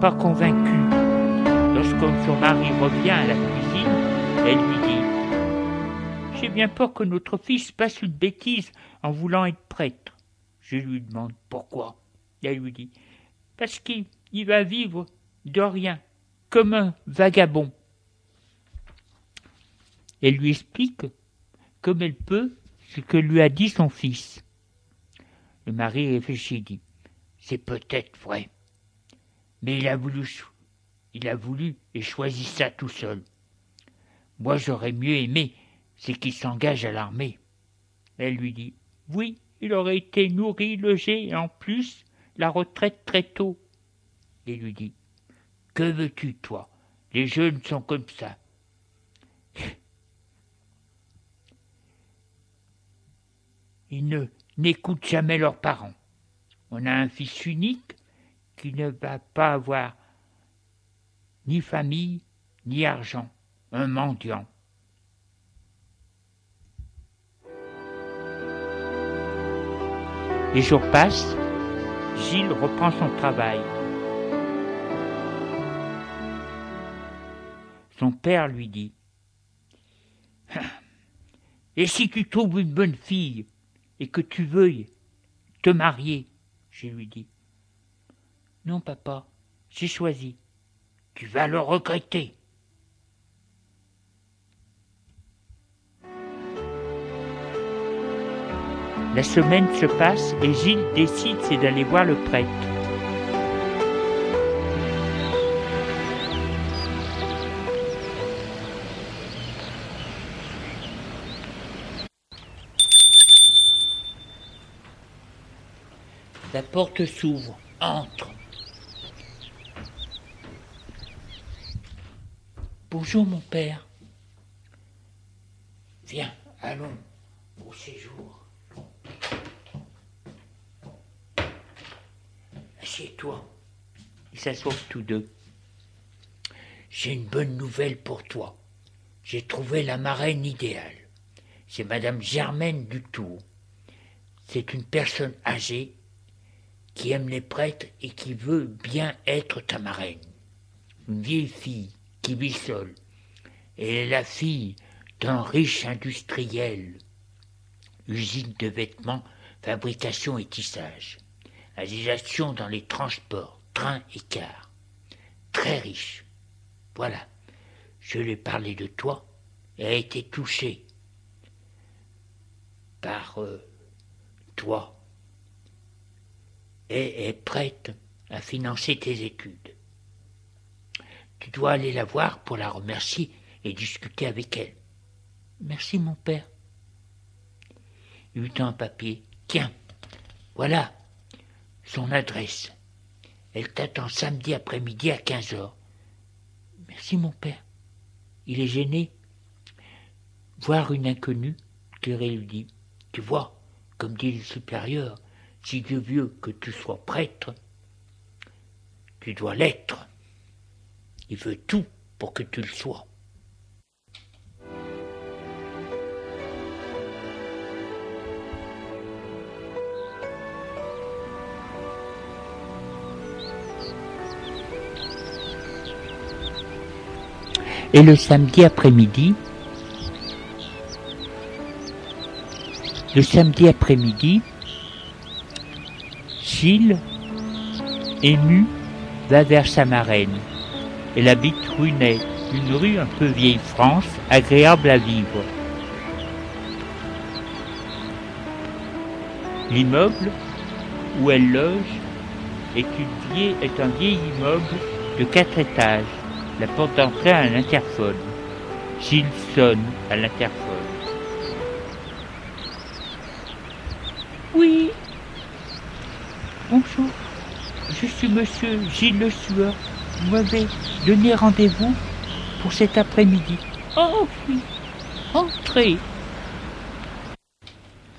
Pas convaincue. Lorsque son mari revient à la cuisine, elle lui dit J'ai bien peur que notre fils passe une bêtise en voulant être prêtre. Je lui demande pourquoi? Elle lui dit Parce qu'il va vivre de rien, comme un vagabond. Elle lui explique comme elle peut ce que lui a dit son fils. Le mari réfléchit dit C'est peut-être vrai. Mais il a voulu et choisi ça tout seul. Moi j'aurais mieux aimé, c'est qu'il s'engage à l'armée. Elle lui dit Oui, il aurait été nourri, logé et en plus la retraite très tôt. Il lui dit Que veux-tu, toi? Les jeunes sont comme ça. Ils ne n'écoutent jamais leurs parents. On a un fils unique qui ne va pas avoir ni famille, ni argent, un mendiant. Les jours passent, Gilles reprend son travail. Son père lui dit Et si tu trouves une bonne fille et que tu veuilles te marier? Je lui dis Non, papa, j'ai choisi. Tu vas le regretter. La semaine se passe et Gilles décide c'est d'aller voir le prêtre. La porte s'ouvre. Entre. Bonjour mon père. Viens, allons au séjour. Assieds-toi. Ils s'assoient tous deux. J'ai une bonne nouvelle pour toi. J'ai trouvé la marraine idéale. C'est Madame Germaine Dutour. C'est une personne âgée qui aime les prêtres et qui veut bien être ta marraine. Une vieille fille qui. Elle est la fille d'un riche industriel. Usine de vêtements, fabrication et tissage. Réalisation dans les transports, trains et cars. Très riche. Voilà. Je lui ai parlé de toi et a été touchée par euh, toi et est prête à financer tes études. Tu dois aller la voir pour la remercier et discuter avec elle. Merci, mon père. Il tend un papier. Tiens, voilà son adresse. Elle t'attend samedi après-midi à quinze heures. Merci, mon père. Il est gêné. Voir une inconnue, Thérèse lui dit. Tu vois, comme dit le supérieur, si Dieu veut que tu sois prêtre, tu dois l'être. Il veut tout pour que tu le sois. Et le samedi après-midi, le samedi après-midi, Gilles, ému, va vers sa marraine. Elle habite rue une rue un peu vieille France, agréable à vivre. L'immeuble où elle loge est, est un vieil immeuble de quatre étages. La porte d'entrée a un interphone. Gilles sonne à l'interphone. Oui, Bonjour, je suis monsieur Gilles Le Sueur. Vous m'avez donné rendez-vous pour cet après-midi. Oh oui, entrez.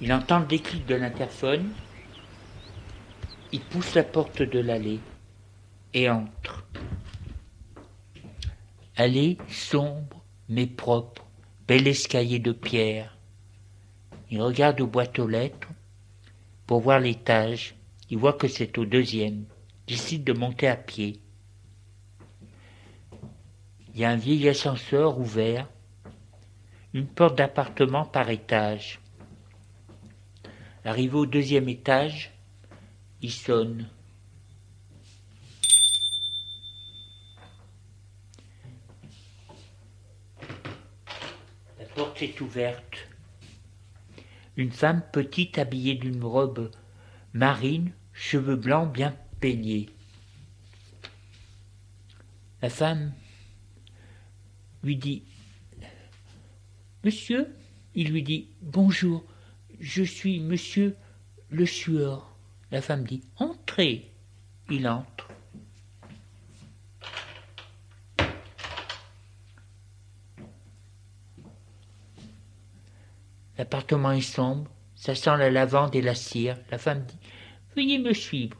Il entend le déclic de l'interphone. Il pousse la porte de l'allée et entre. Allée sombre mais propre, bel escalier de pierre. Il regarde aux boîtes aux lettres pour voir l'étage il voit que c'est au deuxième, décide de monter à pied. Il y a un vieil ascenseur ouvert, une porte d'appartement par étage. Arrivé au deuxième étage, il sonne. La porte est ouverte. Une femme petite habillée d'une robe marine, cheveux blancs bien peignés. La femme lui dit Monsieur, il lui dit Bonjour, je suis monsieur le sueur. La femme dit Entrez. Il entre. L'appartement est sombre, ça sent la lavande et la cire. La femme dit Veuillez me suivre.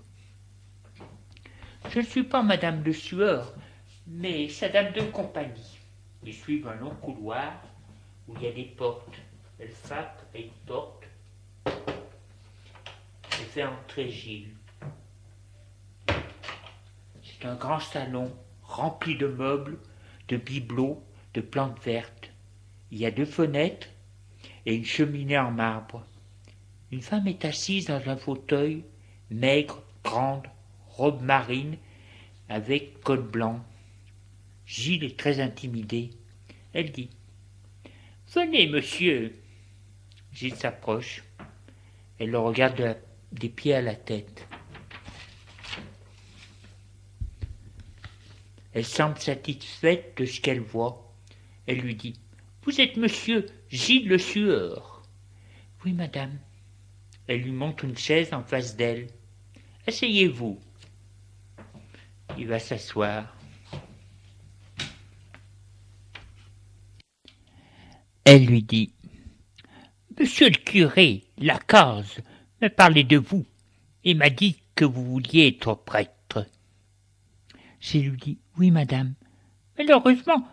Je ne suis pas madame de sueur, mais sa dame de compagnie. Ils suivent un long couloir où il y a des portes. Elle frappe à une porte et fait entrer Gilles. C'est un grand salon rempli de meubles, de bibelots, de plantes vertes. Il y a deux fenêtres et une cheminée en marbre. Une femme est assise dans un fauteuil, maigre, grande, robe marine, avec col blanc. Gilles est très intimidé. Elle dit Venez, monsieur. Gilles s'approche. Elle le regarde des pieds à la tête. Elle semble satisfaite de ce qu'elle voit. Elle lui dit Vous êtes monsieur Gilles le Sueur Oui, madame. Elle lui montre une chaise en face d'elle. Asseyez-vous. Il va s'asseoir. Elle lui dit Monsieur le curé, la case, m'a parlé de vous et m'a dit que vous vouliez être prêtre. J'ai lui dit Oui, madame. Malheureusement,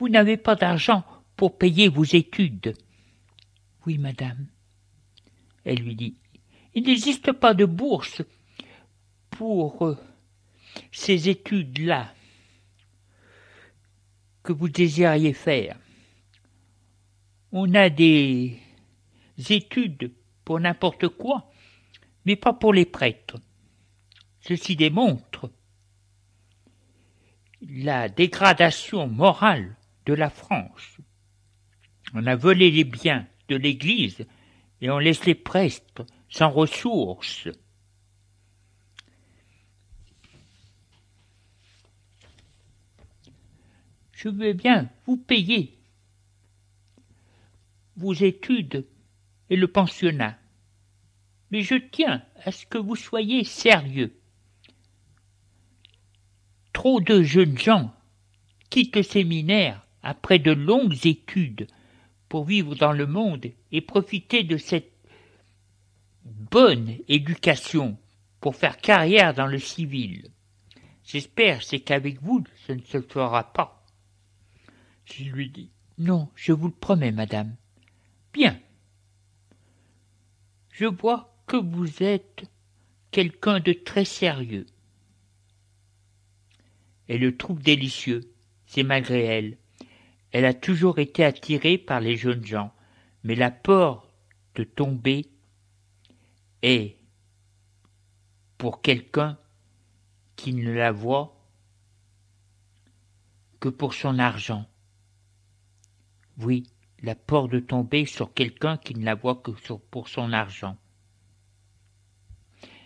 vous n'avez pas d'argent pour payer vos études. Oui, madame. Elle lui dit Il n'existe pas de bourse pour euh, ces études-là que vous désiriez faire. On a des études pour n'importe quoi, mais pas pour les prêtres. Ceci démontre la dégradation morale de la France. On a volé les biens de l'Église et on laisse les prêtres sans ressources. Je veux bien vous payer vos études et le pensionnat. Mais je tiens à ce que vous soyez sérieux. Trop de jeunes gens quittent le séminaire après de longues études pour vivre dans le monde et profiter de cette bonne éducation pour faire carrière dans le civil. J'espère c'est qu'avec vous ce ne se fera pas. Je lui dis Non, je vous le promets, madame. Bien. Je vois que vous êtes quelqu'un de très sérieux. Elle le trouve délicieux, c'est malgré elle. Elle a toujours été attirée par les jeunes gens, mais la peur de tomber est, pour quelqu'un qui ne la voit que pour son argent. Oui, la peur de tomber sur quelqu'un qui ne la voit que pour son argent.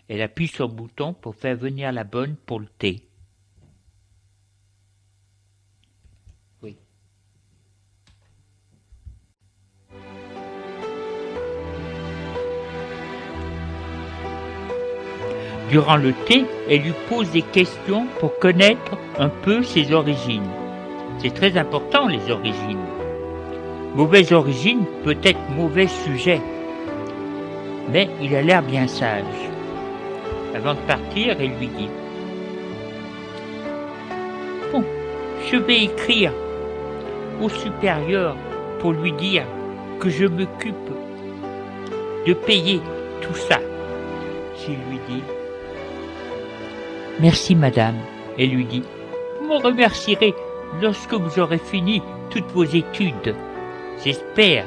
Elle appuie sur le bouton pour faire venir la bonne pour le thé. Oui. Durant le thé, elle lui pose des questions pour connaître un peu ses origines. C'est très important les origines. Mauvaise origine peut être mauvais sujet, mais il a l'air bien sage. Avant de partir, elle lui dit Bon, je vais écrire au supérieur pour lui dire que je m'occupe de payer tout ça. Je lui dis Merci madame. Elle lui dit me remercierez lorsque vous aurez fini toutes vos études. J'espère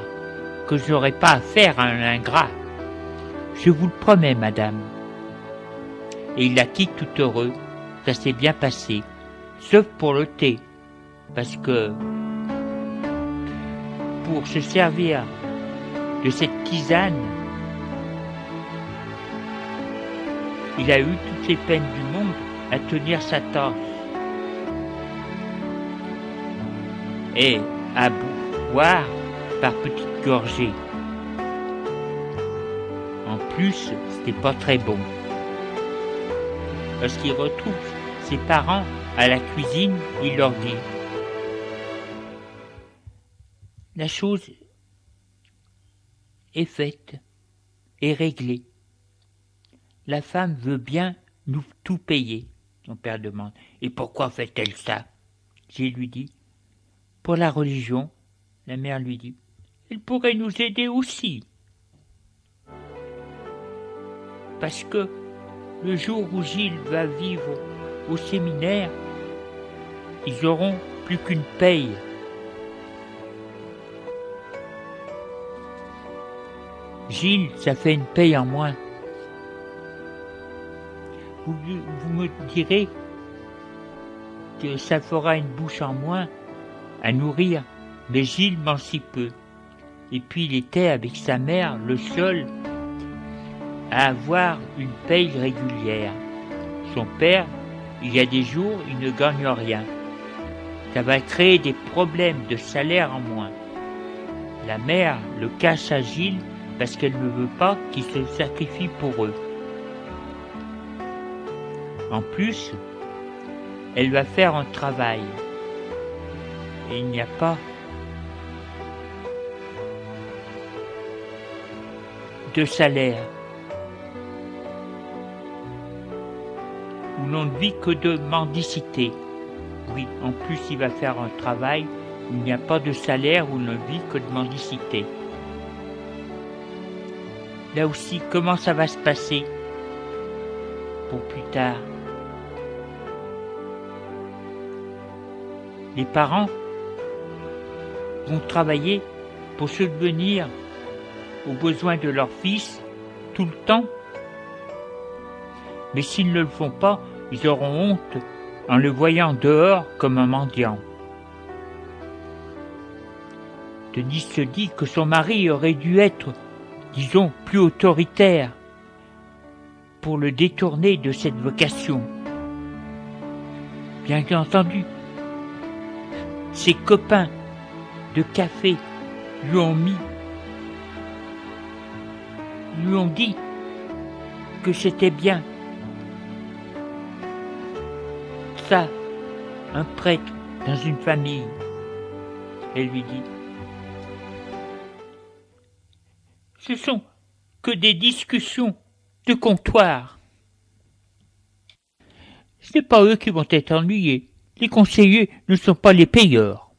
que je n'aurai pas affaire à un ingrat. Je vous le promets, madame. Et il la quitte tout heureux. Ça s'est bien passé. Sauf pour le thé. Parce que pour se servir de cette tisane, il a eu toutes les peines du monde à tenir sa tasse. Et à boire par petites gorgées. En plus, c'était pas très bon. Lorsqu'il retrouve ses parents à la cuisine, il leur dit La chose est faite, est réglée. La femme veut bien nous tout payer. Son père demande Et pourquoi fait-elle ça? J'ai lui dit Pour la religion. La mère lui dit Elle pourrait nous aider aussi. Parce que le jour où Gilles va vivre au séminaire, ils auront plus qu'une paye. Gilles, ça fait une paye en moins. Vous, vous, me direz que ça fera une bouche en moins à nourrir, mais Gilles mange si peu. Et puis il était avec sa mère le seul à avoir une paye régulière. Son père, il y a des jours, il ne gagne rien. Ça va créer des problèmes de salaire en moins. La mère le cache à Gilles parce qu'elle ne veut pas qu'il se sacrifie pour eux. En plus, elle va faire un travail. Et il n'y a pas de salaire. Où l'on ne vit que de mendicité. Oui, en plus il va faire un travail il n'y a pas de salaire, où l'on ne vit que de mendicité. Là aussi, comment ça va se passer pour plus tard? Les parents vont travailler pour subvenir aux besoins de leur fils tout le temps. Mais s'ils ne le font pas, ils auront honte en le voyant dehors comme un mendiant. Denise se dit que son mari aurait dû être, disons, plus autoritaire pour le détourner de cette vocation. Bien entendu, ses copains de café lui ont mis, lui ont dit que c'était bien. Ça, un prêtre dans une famille. Elle lui dit, ce sont que des discussions de comptoir. Ce n'est pas eux qui vont être ennuyés les conseillers ne sont pas les payeurs.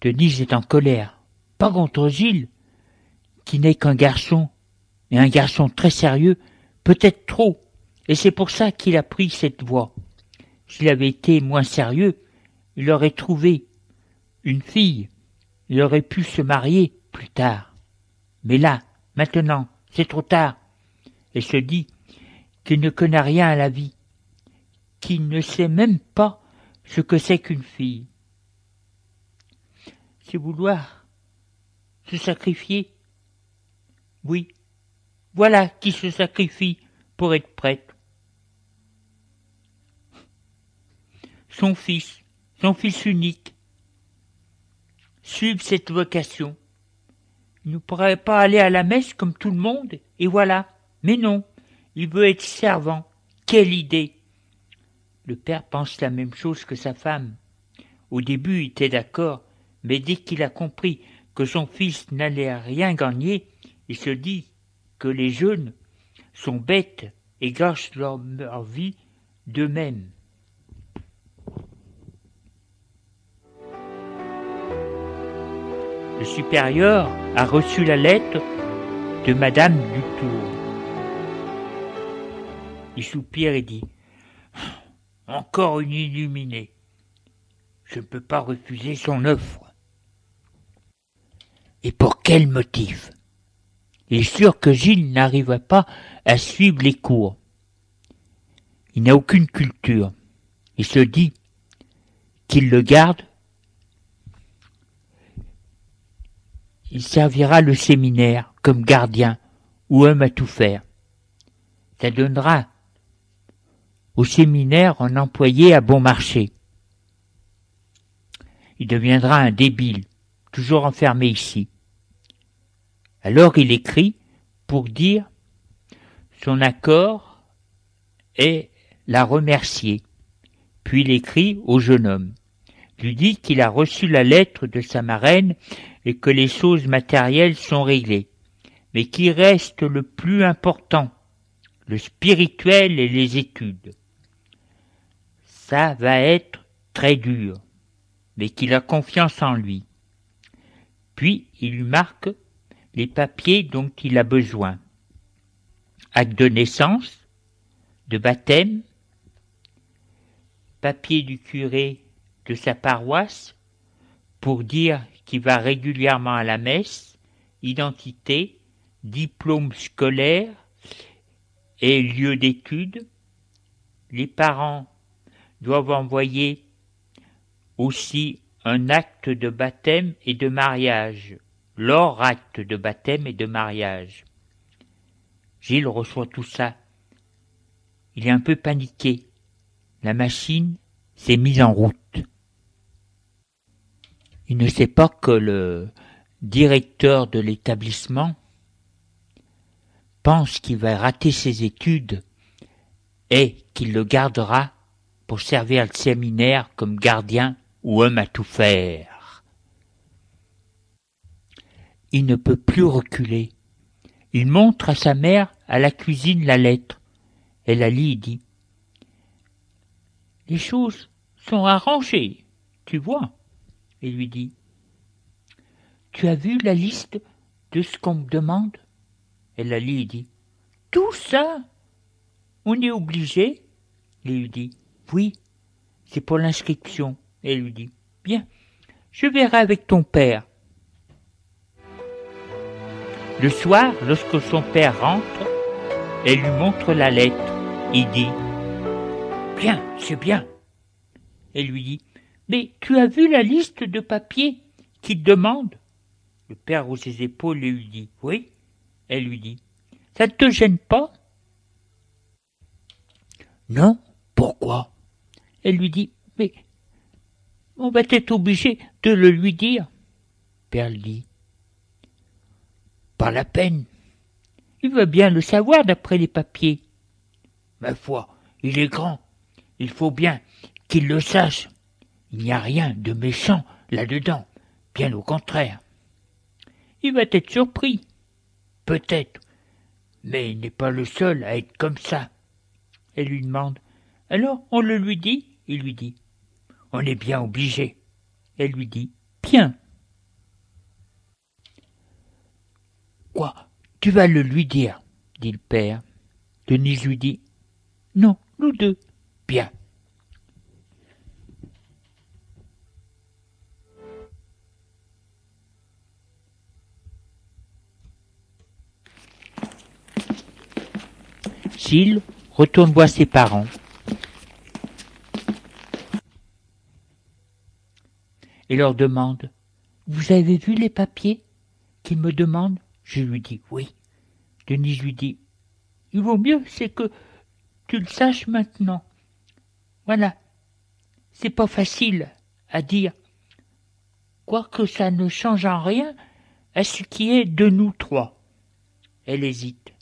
Denise est en colère, pas contre Gilles, qui n'est qu'un garçon, et un garçon très sérieux, peut-être trop, et c'est pour ça qu'il a pris cette voie. S'il avait été moins sérieux, il aurait trouvé une fille, il aurait pu se marier plus tard. Mais là, maintenant, c'est trop tard. Et se dit qu'il ne connaît rien à la vie, qui ne sait même pas ce que c'est qu'une fille. C'est vouloir se sacrifier. Oui, voilà qui se sacrifie pour être prêtre. Son fils, son fils unique, suivre cette vocation. Il ne pourrait pas aller à la messe comme tout le monde, et voilà. Mais non, il veut être servant. Quelle idée le père pense la même chose que sa femme. Au début, il était d'accord, mais dès qu'il a compris que son fils n'allait rien gagner, il se dit que les jeunes sont bêtes et gâchent leur, vie d'eux-mêmes. Le supérieur a reçu la lettre de Madame Dutour. Il soupire et dit encore une illuminée. Je ne peux pas refuser son offre. Et pour quel motif? Est sûr que Gilles n'arriverait pas à suivre les cours. Il n'a aucune culture. Il se dit qu'il le garde. Il servira le séminaire comme gardien ou homme à tout faire. Ça donnera au séminaire un employé à bon marché. Il deviendra un débile, toujours enfermé ici. Alors il écrit pour dire son accord et la remercier. Puis il écrit au jeune homme, lui dit qu'il a reçu la lettre de sa marraine et que les choses matérielles sont réglées, mais qu'il reste le plus important, le spirituel et les études. Ça va être très dur, mais qu'il a confiance en lui. Puis il lui marque les papiers dont il a besoin. Acte de naissance, de baptême, papier du curé de sa paroisse pour dire qu'il va régulièrement à la messe, identité, diplôme scolaire et lieu d'études. Les parents doivent envoyer aussi un acte de baptême et de mariage, leur acte de baptême et de mariage. Gilles reçoit tout ça. Il est un peu paniqué. La machine s'est mise en route. Il ne sait pas que le directeur de l'établissement pense qu'il va rater ses études et qu'il le gardera pour servir le séminaire comme gardien ou homme à tout faire. Il ne peut plus reculer. Il montre à sa mère à la cuisine la lettre. Elle la lit et dit Les choses sont arrangées, tu vois. Et lui dit Tu as vu la liste de ce qu'on me demande? Elle la lit et dit Tout ça On est obligé Il lui dit Oui, c'est pour l'inscription. Elle lui dit Bien, je verrai avec ton père. Le soir, lorsque son père rentre, elle lui montre la lettre. Il dit Bien, c'est bien. Elle lui dit Mais tu as vu la liste de papiers qu'il demande Le père hausse ses épaules et lui dit Oui. Elle lui dit Ça ne te gêne pas Non, pourquoi? Elle lui dit Mais on va être obligé de le lui dire. Père dit La peine. Il veut bien le savoir d'après les papiers. Ma foi, il est grand. Il faut bien qu'il le sache. Il n'y a rien de méchant là-dedans, bien au contraire. Il va être surpris. Peut-être. Mais il n'est pas le seul à être comme ça. Elle lui demande. Alors on le lui dit? Il lui dit. On est bien obligé. Elle lui dit. Bien. Quoi? Tu vas le lui dire, dit le père. Denise lui dit. Non, nous deux. Bien. Gilles retourne voir ses parents. Et leur demande Vous avez vu les papiers qu'il me demande Je lui dis Oui. Denise lui dit Il vaut mieux, c'est que tu le saches maintenant. Voilà. C'est pas facile à dire. Quoique ça ne change en rien à ce qui est de nous trois. Elle hésite.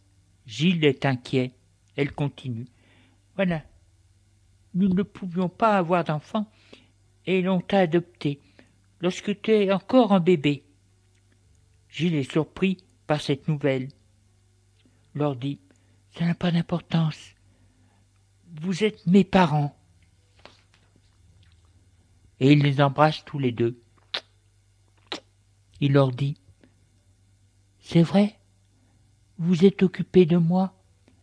Gilles est inquiet. Elle continue. Voilà. Nous ne pouvions pas avoir d'enfant et l'on t'a adopté lorsque tu es encore un bébé. Gilles est surpris cette nouvelle. Leur dit Ça n'a pas d'importance. Vous êtes mes parents. Et il les embrasse tous les deux. Il leur dit C'est vrai, vous êtes occupés de moi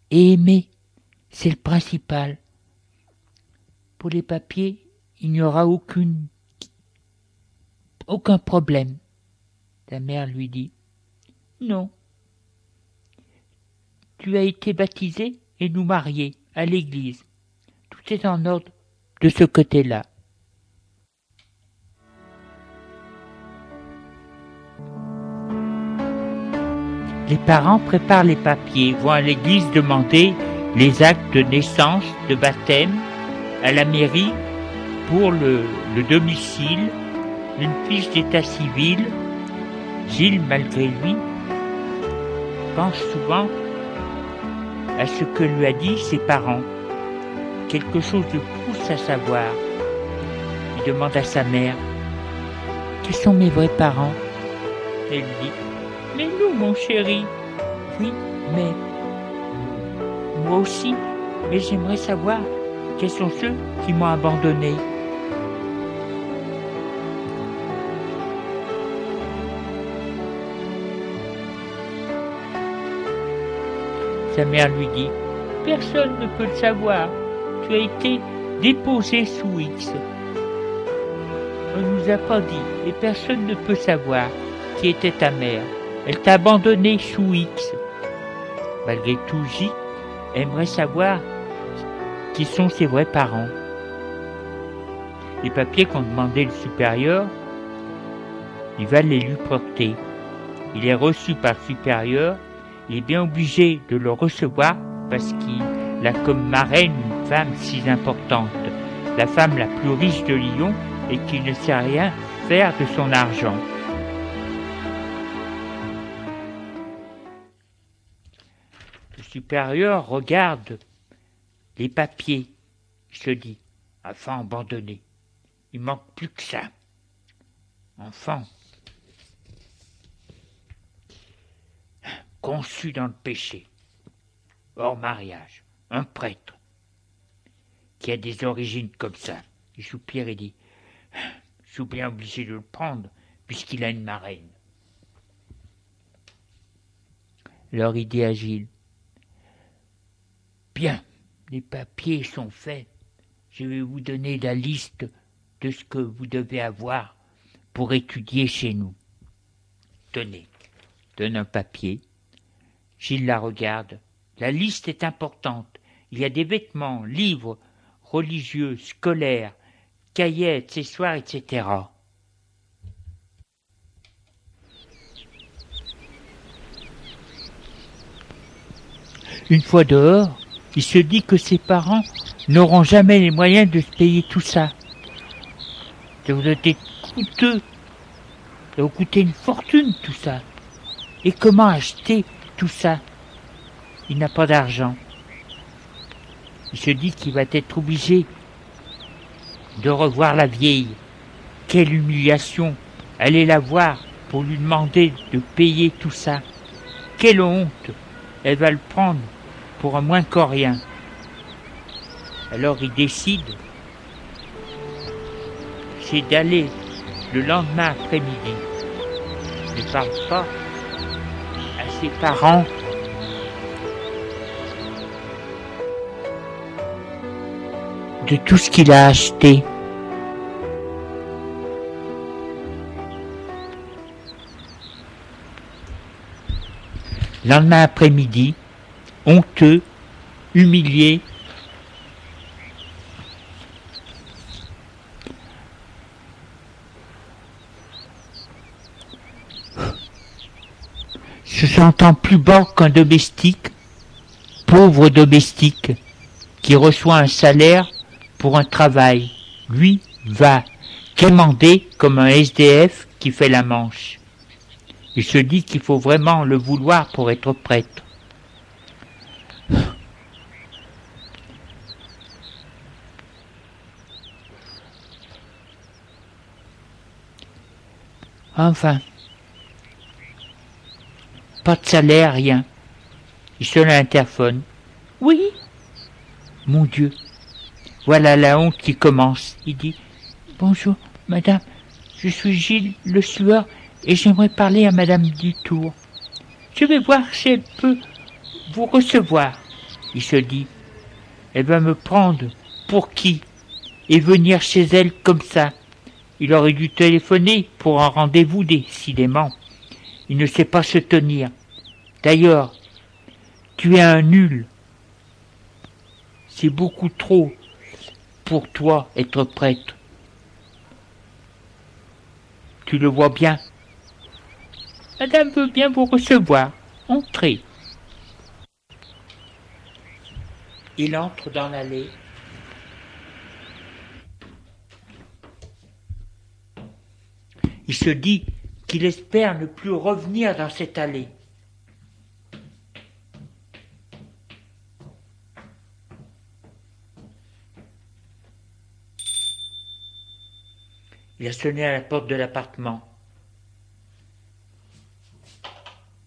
et aimé, c'est le principal. Pour les papiers, il n'y aura aucune aucun problème. La mère lui dit Non. Tu as été baptisé et nous mariés à l'église. Tout est en ordre de ce côté-là. Les parents préparent les papiers, vont à l'église demander les actes de naissance, de baptême, à la mairie pour le, domicile, une fiche d'état civil. Gilles, malgré lui, pense souvent à ce que lui a dit ses parents. Quelque chose de pousse à savoir. Il demande à sa mère Quels sont mes vrais parents? Elle dit Mais nous, mon chéri. Oui, mais. Moi aussi. Mais j'aimerais savoir quels sont ceux qui m'ont abandonné. Sa mère lui dit Personne ne peut le savoir. Tu as été déposé sous X. On ne nous a pas dit, et personne ne peut savoir qui était ta mère. Elle t'a abandonné sous X. Malgré tout, J aimerait savoir qui sont ses vrais parents. Les papiers qu'ont demandé le supérieur, il va les lui porter. Il est reçu par le supérieur il est bien obligé de le recevoir parce qu'il a comme marraine une femme si importante, la femme la plus riche de Lyon et qui ne sait rien faire de son argent. Le supérieur regarde les papiers, il se dit, enfant abandonné, il manque plus que ça. Enfant, conçu dans le péché, hors mariage, un prêtre, qui a des origines comme ça. Il soupire et dit Je suis bien obligé de le prendre, puisqu'il a une marraine. Dit à Gilles Bien, les papiers sont faits. Je vais vous donner la liste de ce que vous devez avoir pour étudier chez nous. Tenez, donne un papier. Gilles la regarde. La liste est importante. Il y a des vêtements, livres, religieux, scolaires, cahiers, accessoires, etc. Une fois dehors, il se dit que ses parents n'auront jamais les moyens de se payer tout ça. Ça vous être coûteux. Ça vous coûter une fortune tout ça. Et comment acheter tout ça. Il n'a pas d'argent. Il se dit qu'il va être obligé de revoir la vieille. Quelle humiliation Aller la voir pour lui demander de payer tout ça. Quelle honte Elle va le prendre pour un moins qu'orien. Alors il décide, c'est d'aller le lendemain après-midi. Ne parle pas ses parents. de tout ce qu'il a acheté. Lendemain après-midi, honteux, humilié, se sentant plus bas qu'un domestique, pauvre domestique, qui reçoit un salaire pour un travail, lui va quémander comme un SDF qui fait la manche. Il se dit qu'il faut vraiment le vouloir pour être prêtre. Enfin, pas de salaire, rien. Il sonne à l'interphone. Oui Mon Dieu. Voilà la honte qui commence. Il dit Bonjour, madame. Je suis Gilles Le Sueur et j'aimerais parler à madame Dutour. Je vais voir si elle peut vous recevoir. Il se dit Elle va me prendre pour qui et venir chez elle comme ça. Il aurait dû téléphoner pour un rendez-vous décidément. Il ne sait pas se tenir. D'ailleurs, tu es un nul. C'est beaucoup trop pour toi être prêtre. Tu le vois bien. Madame veut bien vous recevoir. Entrez. Il entre dans l'allée. Il se dit qu'il espère ne plus revenir dans cette allée. Il a sonné à la porte de l'appartement.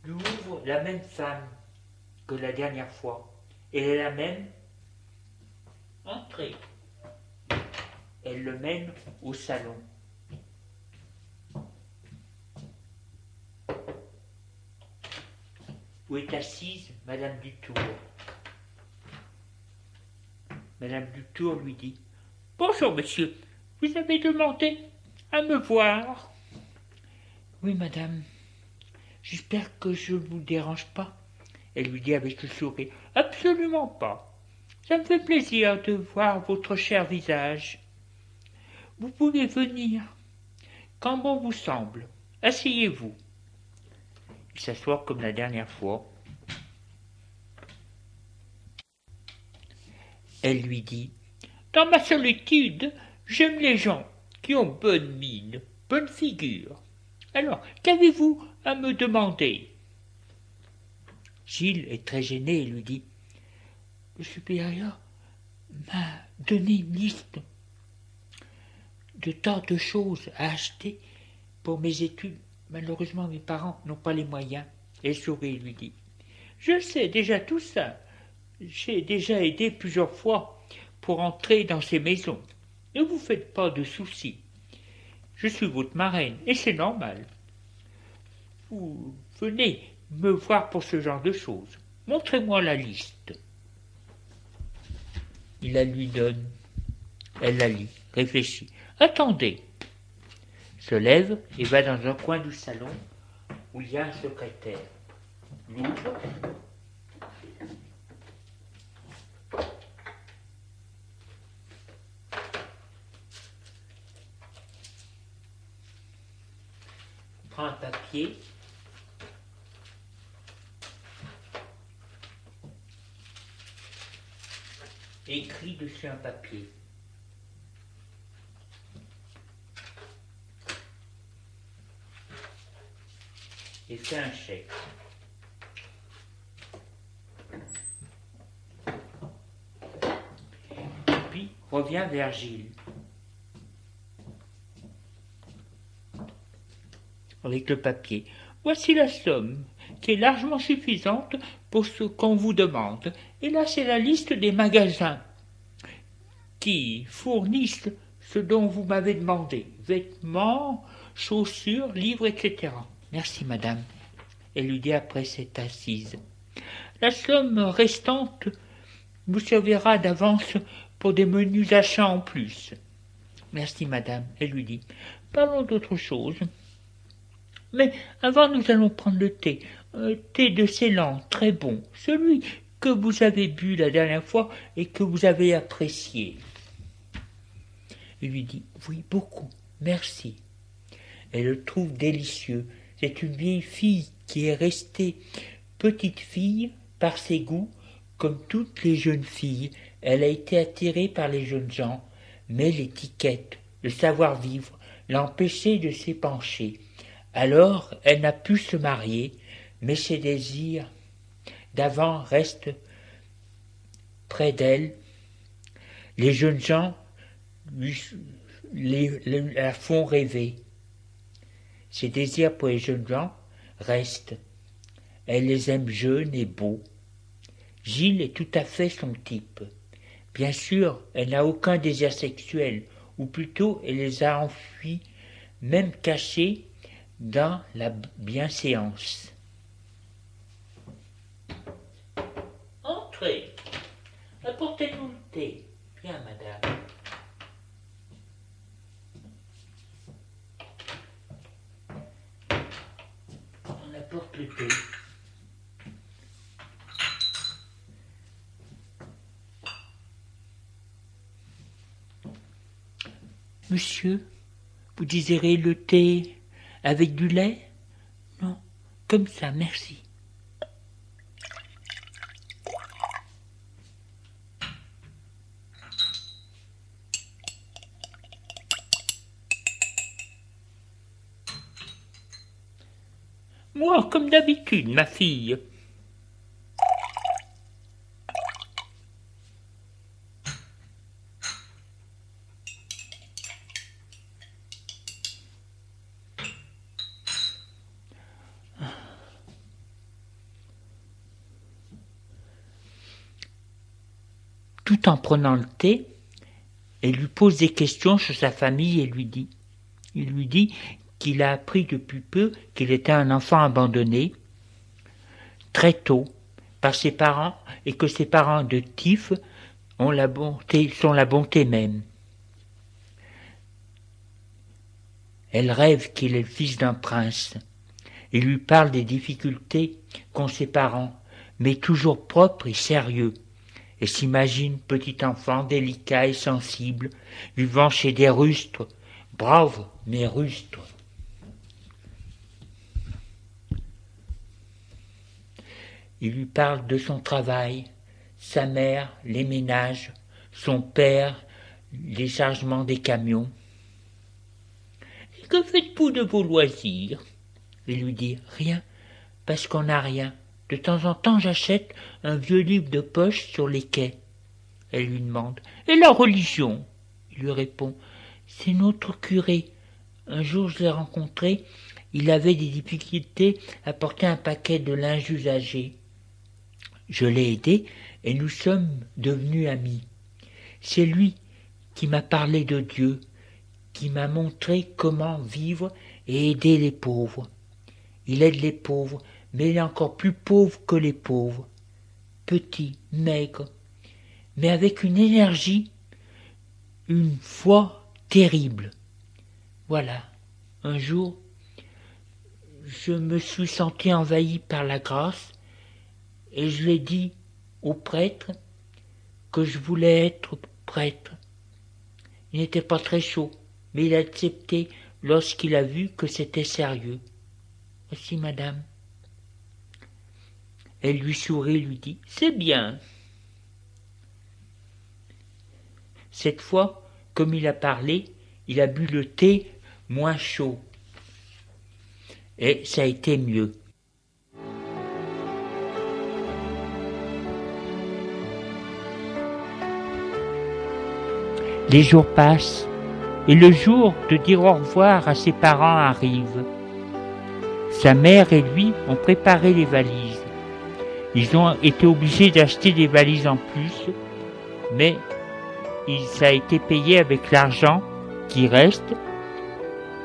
Il ouvre la même femme que la dernière fois. Elle est la même. Entrez. Elle le mène au salon. Où est assise Madame Dutour Madame Dutour lui dit Bonjour, monsieur. Vous avez demandé à me voir. Oui, madame. J'espère que je ne vous dérange pas. Elle lui dit avec le sourire. Absolument pas. Ça me fait plaisir de voir votre cher visage. Vous pouvez venir quand bon vous semble. Asseyez-vous. Il s'assoit comme la dernière fois. Elle lui dit Dans ma solitude, j'aime les gens bonne mine, bonne figure. Alors, qu'avez-vous à me demander? Gilles est très gêné et lui dit Le supérieur m'a donné une liste de tant de choses à acheter pour mes études. Malheureusement, mes parents n'ont pas les moyens. Et sourit lui dit Je sais déjà tout ça. J'ai déjà aidé plusieurs fois pour entrer dans ces maisons. Ne vous faites pas de soucis. Je suis votre marraine, et c'est normal. Vous venez me voir pour ce genre de choses. Montrez-moi la liste. Il la lui donne. Elle la lit, réfléchit. Attendez. Se lève et va dans un coin du salon où il y a un secrétaire. L'ouvre un papier. écrit dessus un papier. Et fait un chèque. Puis revient vers Gilles. Avec le papier. Voici la somme, qui est largement suffisante pour ce qu'on vous demande. Et là, c'est la liste des magasins qui fournissent ce dont vous m'avez demandé. Vêtements, chaussures, livres, etc. Merci, madame. Elle lui dit après cette assise. La somme restante vous servira d'avance pour des menus achats en plus. Merci, madame. Elle lui dit. Parlons d'autre chose. Mais avant, nous allons prendre le thé. Un thé de Ceylan, très bon. Celui que vous avez bu la dernière fois et que vous avez apprécié. Il lui dit Oui, beaucoup. Merci. Elle le trouve délicieux. C'est une vieille fille qui est restée petite fille par ses goûts, comme toutes les jeunes filles. Elle a été attirée par les jeunes gens, mais l'étiquette, le savoir-vivre, l'a empêchée de s'épancher. Alors elle n'a pu se marier, mais ses désirs d'avant restent près d'elle. Les jeunes gens la font rêver. Ses désirs pour les jeunes gens restent. Elle les aime jeunes et beaux. Gilles est tout à fait son type. Bien sûr, elle n'a aucun désir sexuel, ou plutôt elle les a enfuis, même cachés, dans la bienséance. Entrez. Apportez-nous le thé. Bien, madame. On apporte le thé. Monsieur, vous désirez le thé? Avec du lait Non, comme ça, merci. Moi, comme d'habitude, ma fille. Tout en prenant le thé, elle lui pose des questions sur sa famille et lui dit, il lui dit qu'il a appris depuis peu qu'il était un enfant abandonné très tôt par ses parents et que ses parents de Tif ont la bonté, sont la bonté même. Elle rêve qu'il est le fils d'un prince et lui parle des difficultés qu'ont ses parents, mais toujours propres et sérieux, et s'imagine petit enfant délicat et sensible, vivant chez des rustres, braves mais rustres. Il lui parle de son travail, sa mère, les ménages, son père, les chargements des camions. Que faites-vous de vos loisirs? Il lui dit Rien, parce qu'on n'a rien. De temps en temps, j'achète un vieux livre de poche sur les quais. Elle lui demande Et la religion? Il lui répond C'est notre curé. Un jour, je l'ai rencontré. Il avait des difficultés à porter un paquet de linge usagé. Je l'ai aidé et nous sommes devenus amis. C'est lui qui m'a parlé de Dieu, qui m'a montré comment vivre et aider les pauvres. Il aide les pauvres, mais il est encore plus pauvre que les pauvres. Petit, maigre, mais avec une énergie, une foi terrible. Voilà, un jour, je me suis senti envahi par la grâce et je l'ai dit au prêtre que je voulais être prêtre. Il n'était pas très chaud, mais il a accepté lorsqu'il a vu que c'était sérieux. Voici, madame. Elle lui sourit, lui dit C'est bien. Cette fois, comme il a parlé, il a bu le thé moins chaud. Et ça a été mieux. Les jours passent et le jour de dire au revoir à ses parents arrive. Sa mère et lui ont préparé les valises. Ils ont été obligés d'acheter des valises en plus, mais ça a été payé avec l'argent qui reste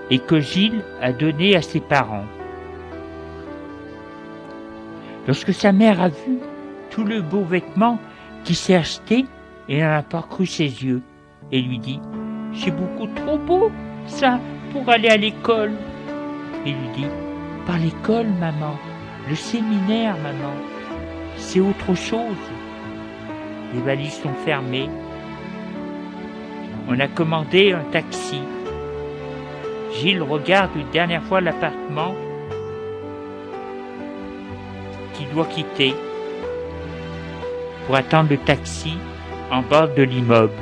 et que Gilles a donné à ses parents. Lorsque sa mère a vu tout le beau vêtement qui s'est acheté, elle n'en a pas cru ses yeux et lui dit C'est beaucoup trop beau, ça, pour aller à l'école. Il lui dit Pas l'école, maman, le séminaire, maman, c'est autre chose. Les valises sont fermées. On a commandé un taxi. Gilles regarde une dernière fois l'appartement qu'il doit quitter pour attendre le taxi en bas de l'immeuble.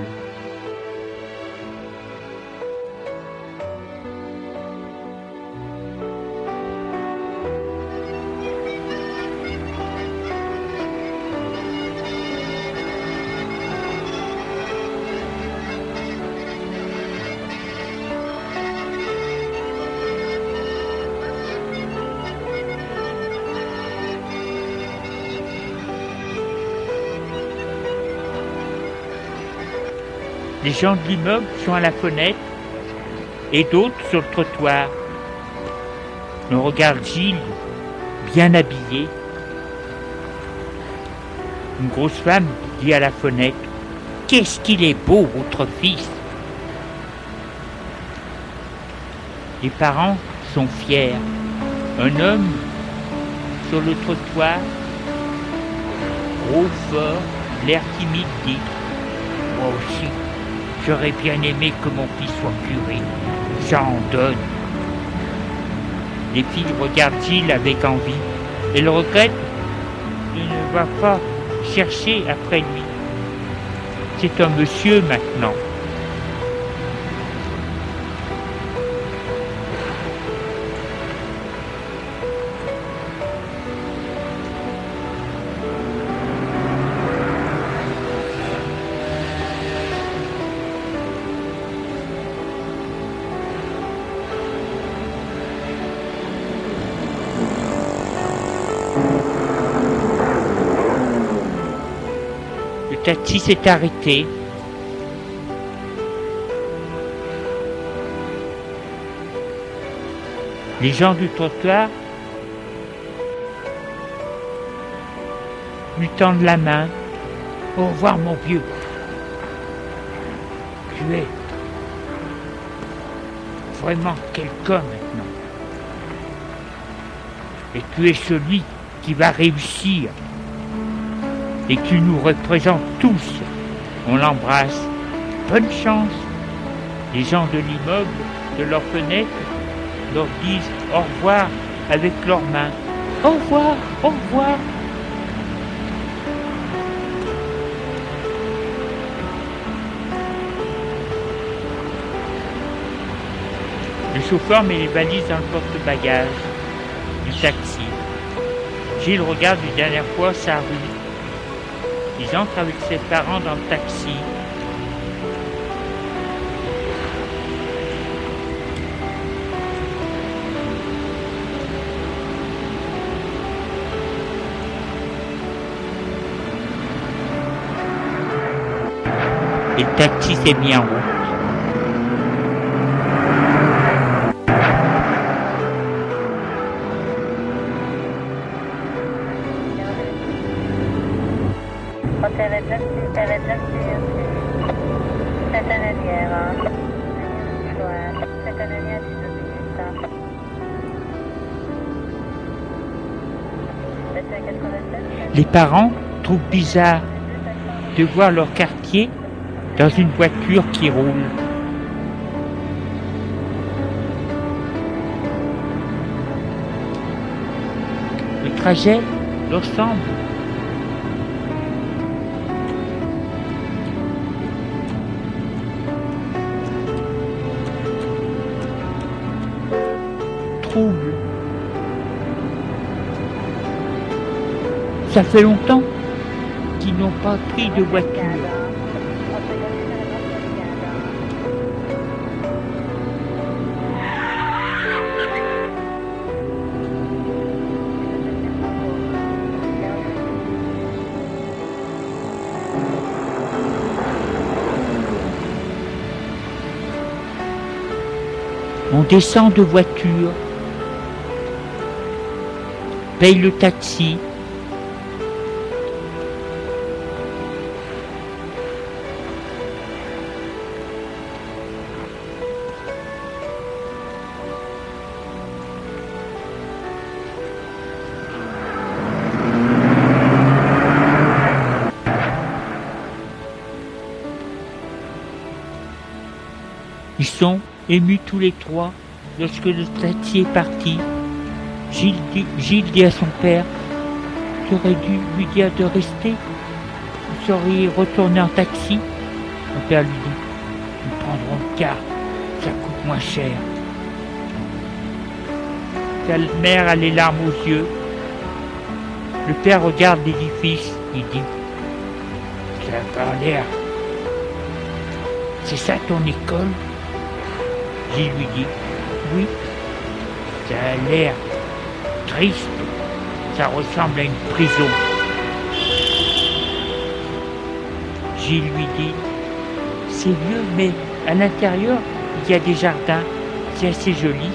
Les gens de l'immeuble sont à la fenêtre et d'autres sur le trottoir. On regarde Gilles, bien habillé. Une grosse femme dit à la fenêtre Qu'est-ce qu'il est beau, votre fils Les parents sont fiers. Un homme sur le trottoir. Gros fort, l'air timide dit Moi aussi, j'aurais bien aimé que mon fils soit curé. J'en donne. Les filles regardent Gilles avec envie. Elles regrettent de ne pas chercher après lui. C'est un monsieur maintenant. Le taxi s'est arrêté. Les gens du trottoir lui tendent la main. Au revoir mon vieux. Tu es vraiment quelqu'un maintenant. Et tu es celui qui va réussir et qui nous représente tous. On l'embrasse. Bonne chance. Les gens de l'immeuble, de leurs fenêtres, leur disent au revoir avec leurs mains. Au revoir, au revoir. Le chauffeur met les valises dans le porte-bagages du taxi. Gilles regarde une dernière fois sa rue. Ils entrent avec ses parents dans le taxi. Le taxi s'est mis en route. Les parents trouvent bizarre de voir leur quartier dans une voiture qui roule. Le trajet leur semble trouble. Ça fait longtemps qu'ils n'ont pas pris de voiture. On descend de voiture, paye le taxi. Sont émus tous les trois lorsque le taxi est parti. Gilles dit, à son père Tu aurais dû lui dire de rester. Vous seriez retourné en taxi? Mon père lui dit Nous prendrons le car, ça coûte moins cher. Mère a les larmes aux yeux. Le père regarde l'édifice, il dit Ça a l'air. C'est ça ton école? Gilles lui dit Oui, ça a l'air triste. Ça ressemble à une prison. Gilles lui dit C'est vieux, mais à l'intérieur, il y a des jardins. C'est assez joli.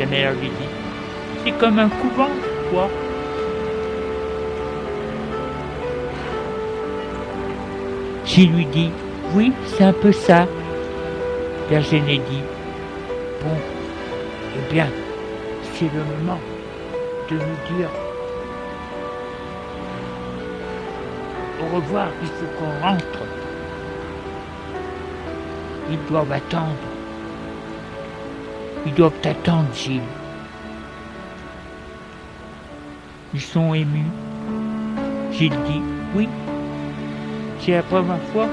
La mère lui dit C'est comme un couvent, quoi. Gilles lui dit Oui, c'est un peu ça. Père dit Bon, eh bien, c'est le moment de nous dire au revoir, il faut qu'on rentre. Ils doivent attendre. Ils doivent attendre, Gilles. Ils sont émus. Gilles dit, oui, c'est la première fois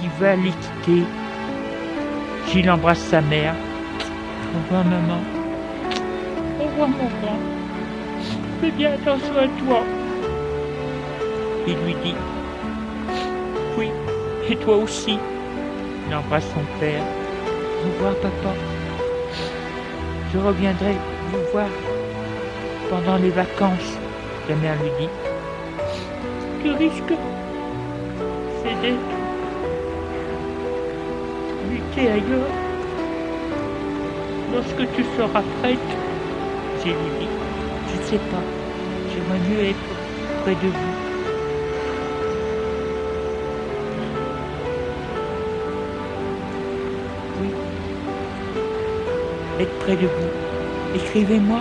qu'il va les. Gilles embrasse sa mère. Au revoir, maman. Au revoir, mon. Fais bien attention à toi. Il lui dit Oui, et toi aussi. Il embrasse son père. Au revoir, papa. Je reviendrai vous voir pendant les vacances, la mère lui dit. Tu risques, c'est d'être ailleurs. Lorsque tu seras prête, j'ai dit, je ne sais pas, j'aimerais mieux être près de vous. Oui, être près de vous. Écrivez-moi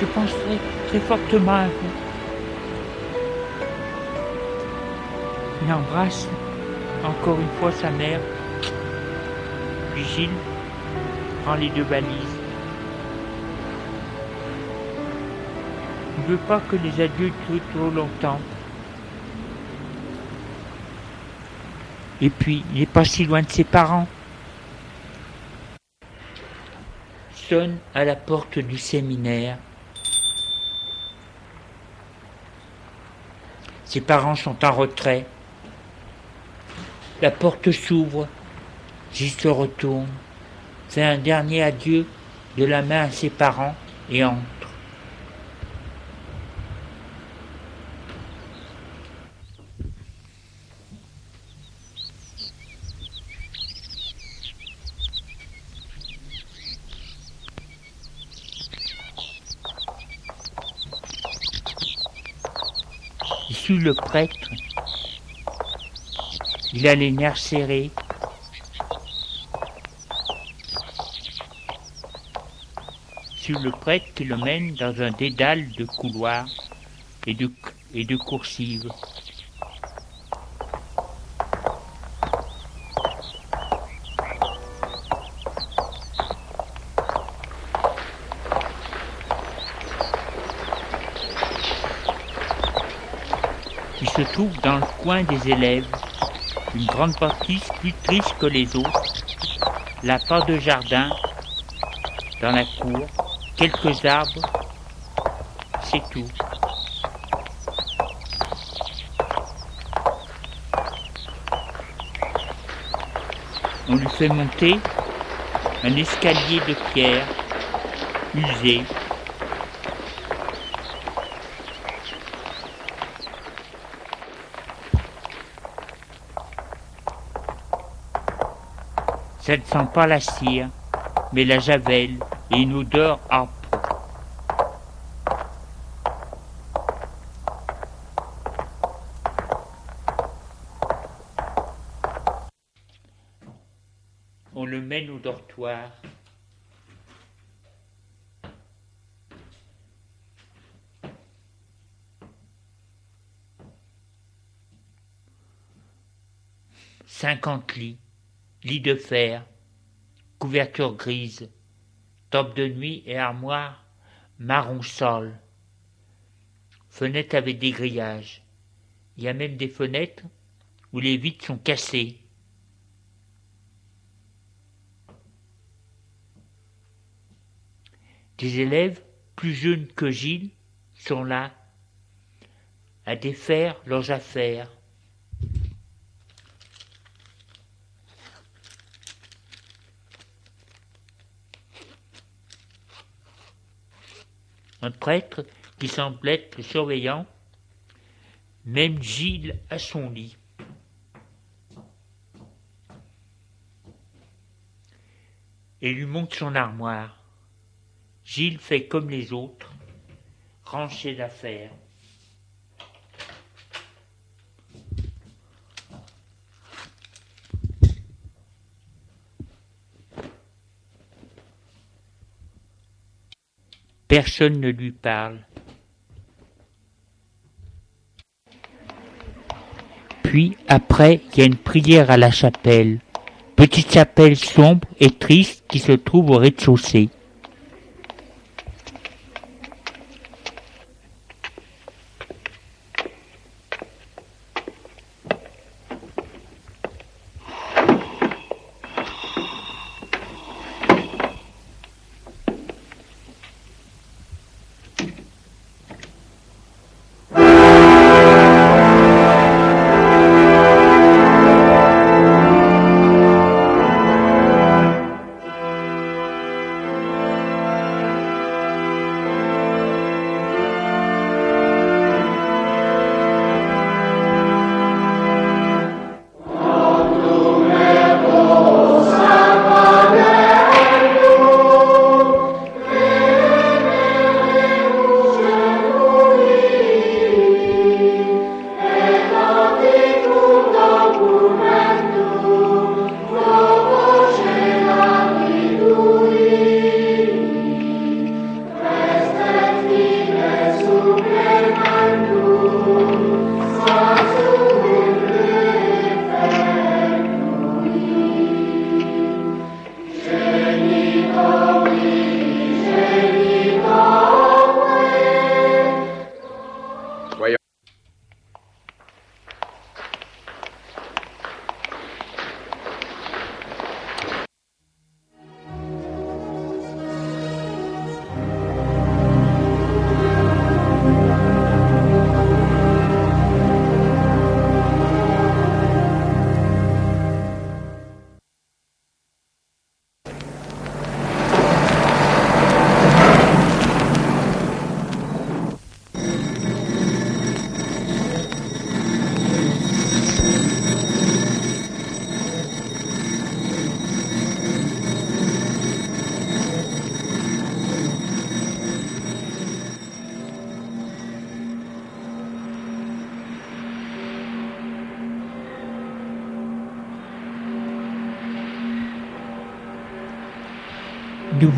je penserai très fortement à vous. Il embrasse encore une fois sa mère. Gilles prend les deux valises. Il ne veut pas que les adieux durent trop longtemps. Et puis, il n'est pas si loin de ses parents. Sonne à la porte du séminaire. Ses parents sont en retrait. La porte s'ouvre. Gilles se retourne, fait un dernier adieu de la main à ses parents et entre. Il le prêtre. Il a les nerfs serrés. Sur le prêtre qui le mène dans un dédale de couloirs et de, et coursives. Il se trouve dans le coin des élèves, une grande partie plus triste que les autres, la part de jardin dans la cour, quelques arbres, c'est tout. On lui fait monter un escalier de pierre usé. Ça ne sent pas la cire, mais la javel et une odeur âpre. On le mène au dortoir. Cinquante lits, lits de fer, couverture grise, de nuit et armoire marron sol, fenêtres avec des grillages. Il y a même des fenêtres où les vitres sont cassées. Des élèves plus jeunes que Gilles sont là à défaire leurs affaires. Un prêtre qui semble être surveillant, même Gilles à son lit. Et lui montre son armoire. Gilles fait comme les autres, range ses affaires. Personne ne lui parle. Puis après, il y a une prière à la chapelle, petite chapelle sombre et triste qui se trouve au rez-de-chaussée.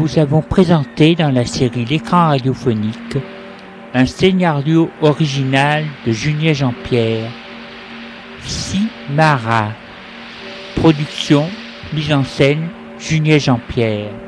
Vous avons présenté dans la série L'écran radiophonique un scénario original de Julien Jean-Pierre, Simara. Production, mise en scène, Julien Jean-Pierre.